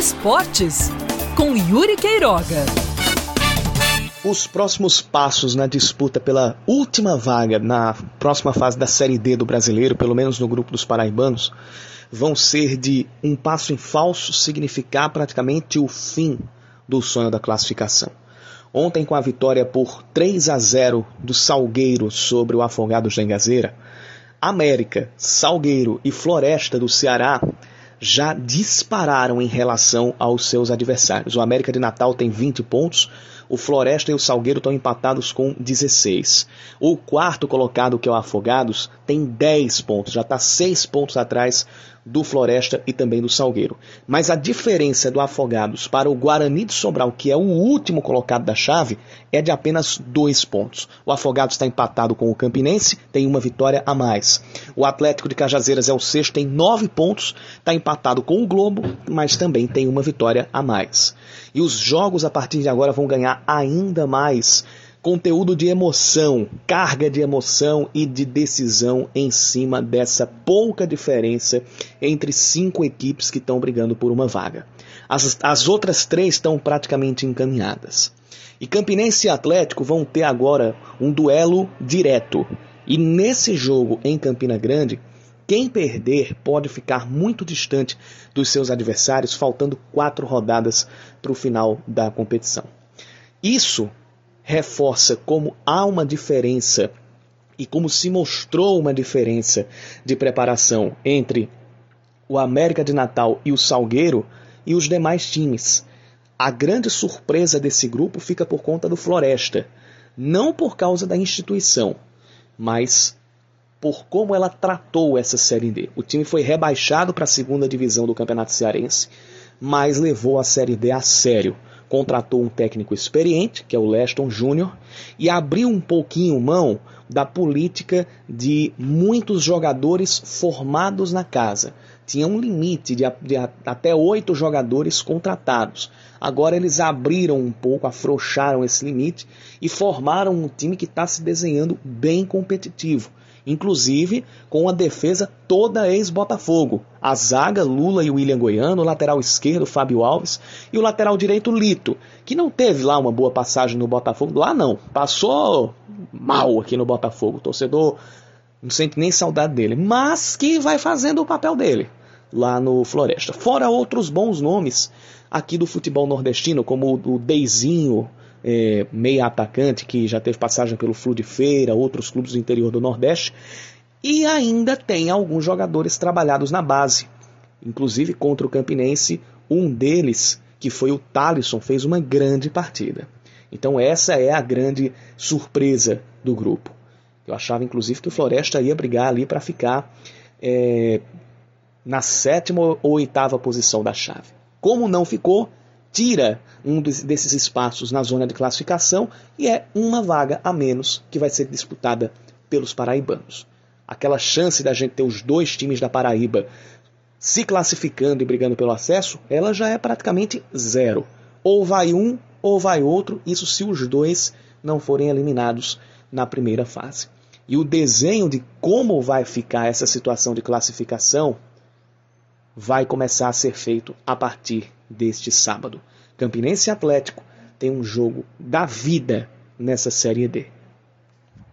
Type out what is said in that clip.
Esportes, com Yuri Queiroga. Os próximos passos na disputa pela última vaga na próxima fase da Série D do brasileiro, pelo menos no grupo dos paraibanos, vão ser de um passo em falso significar praticamente o fim do sonho da classificação. Ontem, com a vitória por 3 a 0 do Salgueiro sobre o Afogados da Engazeira, América, Salgueiro e Floresta do Ceará já dispararam em relação aos seus adversários. O América de Natal tem 20 pontos, o Floresta e o Salgueiro estão empatados com 16. O quarto colocado, que é o Afogados, tem 10 pontos, já está 6 pontos atrás do Floresta e também do Salgueiro. Mas a diferença do Afogados para o Guarani de Sobral, que é o último colocado da chave, é de apenas 2 pontos. O Afogados está empatado com o Campinense, tem uma vitória a mais. O Atlético de Cajazeiras é o sexto, tem 9 pontos, está empatado com o Globo, mas também tem uma vitória a mais. E os jogos a partir de agora vão ganhar ainda mais conteúdo de emoção, carga de emoção e de decisão em cima dessa pouca diferença entre cinco equipes que estão brigando por uma vaga. As, as outras três estão praticamente encaminhadas. E Campinense e Atlético vão ter agora um duelo direto. E nesse jogo em Campina Grande, quem perder pode ficar muito distante dos seus adversários, faltando quatro rodadas para o final da competição. Isso reforça como há uma diferença e como se mostrou uma diferença de preparação entre o América de Natal e o Salgueiro e os demais times. A grande surpresa desse grupo fica por conta do Floresta, não por causa da instituição, mas por como ela tratou essa Série D. O time foi rebaixado para a segunda divisão do Campeonato Cearense, mas levou a Série D a sério contratou um técnico experiente, que é o Leston Júnior, e abriu um pouquinho mão da política de muitos jogadores formados na casa. Tinha um limite de, de até oito jogadores contratados. Agora eles abriram um pouco, afrouxaram esse limite e formaram um time que está se desenhando bem competitivo inclusive com a defesa toda ex-Botafogo. A zaga, Lula e William Goiano, o lateral esquerdo, Fábio Alves, e o lateral direito, Lito, que não teve lá uma boa passagem no Botafogo. Lá não, passou mal aqui no Botafogo. O torcedor não sente nem saudade dele, mas que vai fazendo o papel dele lá no Floresta. Fora outros bons nomes aqui do futebol nordestino, como o Deizinho, é, meia atacante que já teve passagem pelo Flu de Feira, outros clubes do interior do Nordeste, e ainda tem alguns jogadores trabalhados na base, inclusive contra o Campinense, um deles, que foi o Talisson, fez uma grande partida. Então essa é a grande surpresa do grupo. Eu achava inclusive que o Floresta ia brigar ali para ficar é, na sétima ou oitava posição da chave. Como não ficou, tira um desses espaços na zona de classificação e é uma vaga a menos que vai ser disputada pelos paraibanos. Aquela chance da gente ter os dois times da Paraíba se classificando e brigando pelo acesso, ela já é praticamente zero. Ou vai um ou vai outro, isso se os dois não forem eliminados na primeira fase. E o desenho de como vai ficar essa situação de classificação vai começar a ser feito a partir deste sábado. Campinense Atlético tem um jogo da vida nessa Série D.